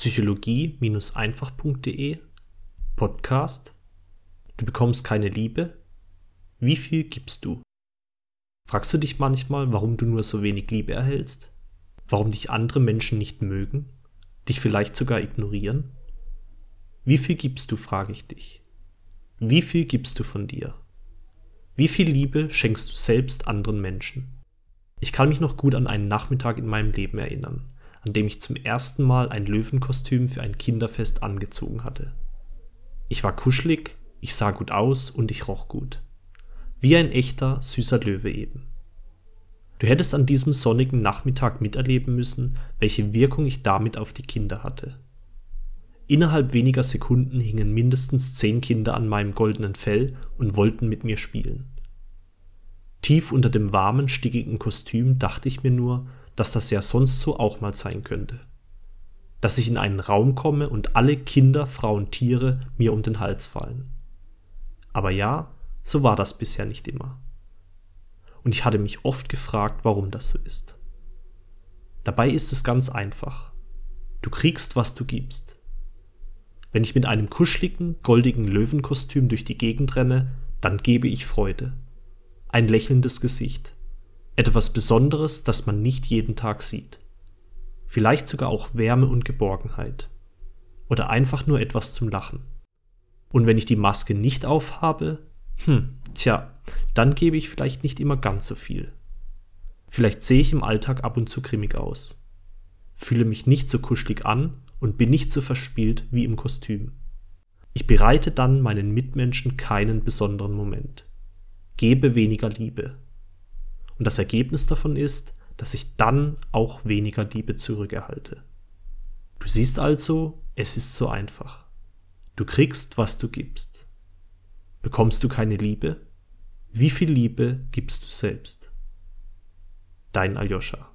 psychologie-einfach.de Podcast Du bekommst keine Liebe? Wie viel gibst du? Fragst du dich manchmal, warum du nur so wenig Liebe erhältst? Warum dich andere Menschen nicht mögen? Dich vielleicht sogar ignorieren? Wie viel gibst du, frage ich dich. Wie viel gibst du von dir? Wie viel Liebe schenkst du selbst anderen Menschen? Ich kann mich noch gut an einen Nachmittag in meinem Leben erinnern, an dem ich zum ersten Mal ein Löwenkostüm für ein Kinderfest angezogen hatte. Ich war kuschelig, ich sah gut aus und ich roch gut. Wie ein echter, süßer Löwe eben. Du hättest an diesem sonnigen Nachmittag miterleben müssen, welche Wirkung ich damit auf die Kinder hatte. Innerhalb weniger Sekunden hingen mindestens zehn Kinder an meinem goldenen Fell und wollten mit mir spielen. Tief unter dem warmen, stickigen Kostüm dachte ich mir nur, dass das ja sonst so auch mal sein könnte. Dass ich in einen Raum komme und alle Kinder, Frauen, Tiere mir um den Hals fallen. Aber ja, so war das bisher nicht immer. Und ich hatte mich oft gefragt, warum das so ist. Dabei ist es ganz einfach. Du kriegst, was du gibst. Wenn ich mit einem kuscheligen, goldigen Löwenkostüm durch die Gegend renne, dann gebe ich Freude. Ein lächelndes Gesicht. Etwas Besonderes, das man nicht jeden Tag sieht. Vielleicht sogar auch Wärme und Geborgenheit. Oder einfach nur etwas zum Lachen. Und wenn ich die Maske nicht aufhabe, hm, tja, dann gebe ich vielleicht nicht immer ganz so viel. Vielleicht sehe ich im Alltag ab und zu grimmig aus. Fühle mich nicht so kuschelig an und bin nicht so verspielt wie im Kostüm. Ich bereite dann meinen Mitmenschen keinen besonderen Moment. Gebe weniger Liebe. Und das Ergebnis davon ist, dass ich dann auch weniger Liebe zurückerhalte. Du siehst also, es ist so einfach. Du kriegst, was du gibst. Bekommst du keine Liebe? Wie viel Liebe gibst du selbst? Dein Aljoscha.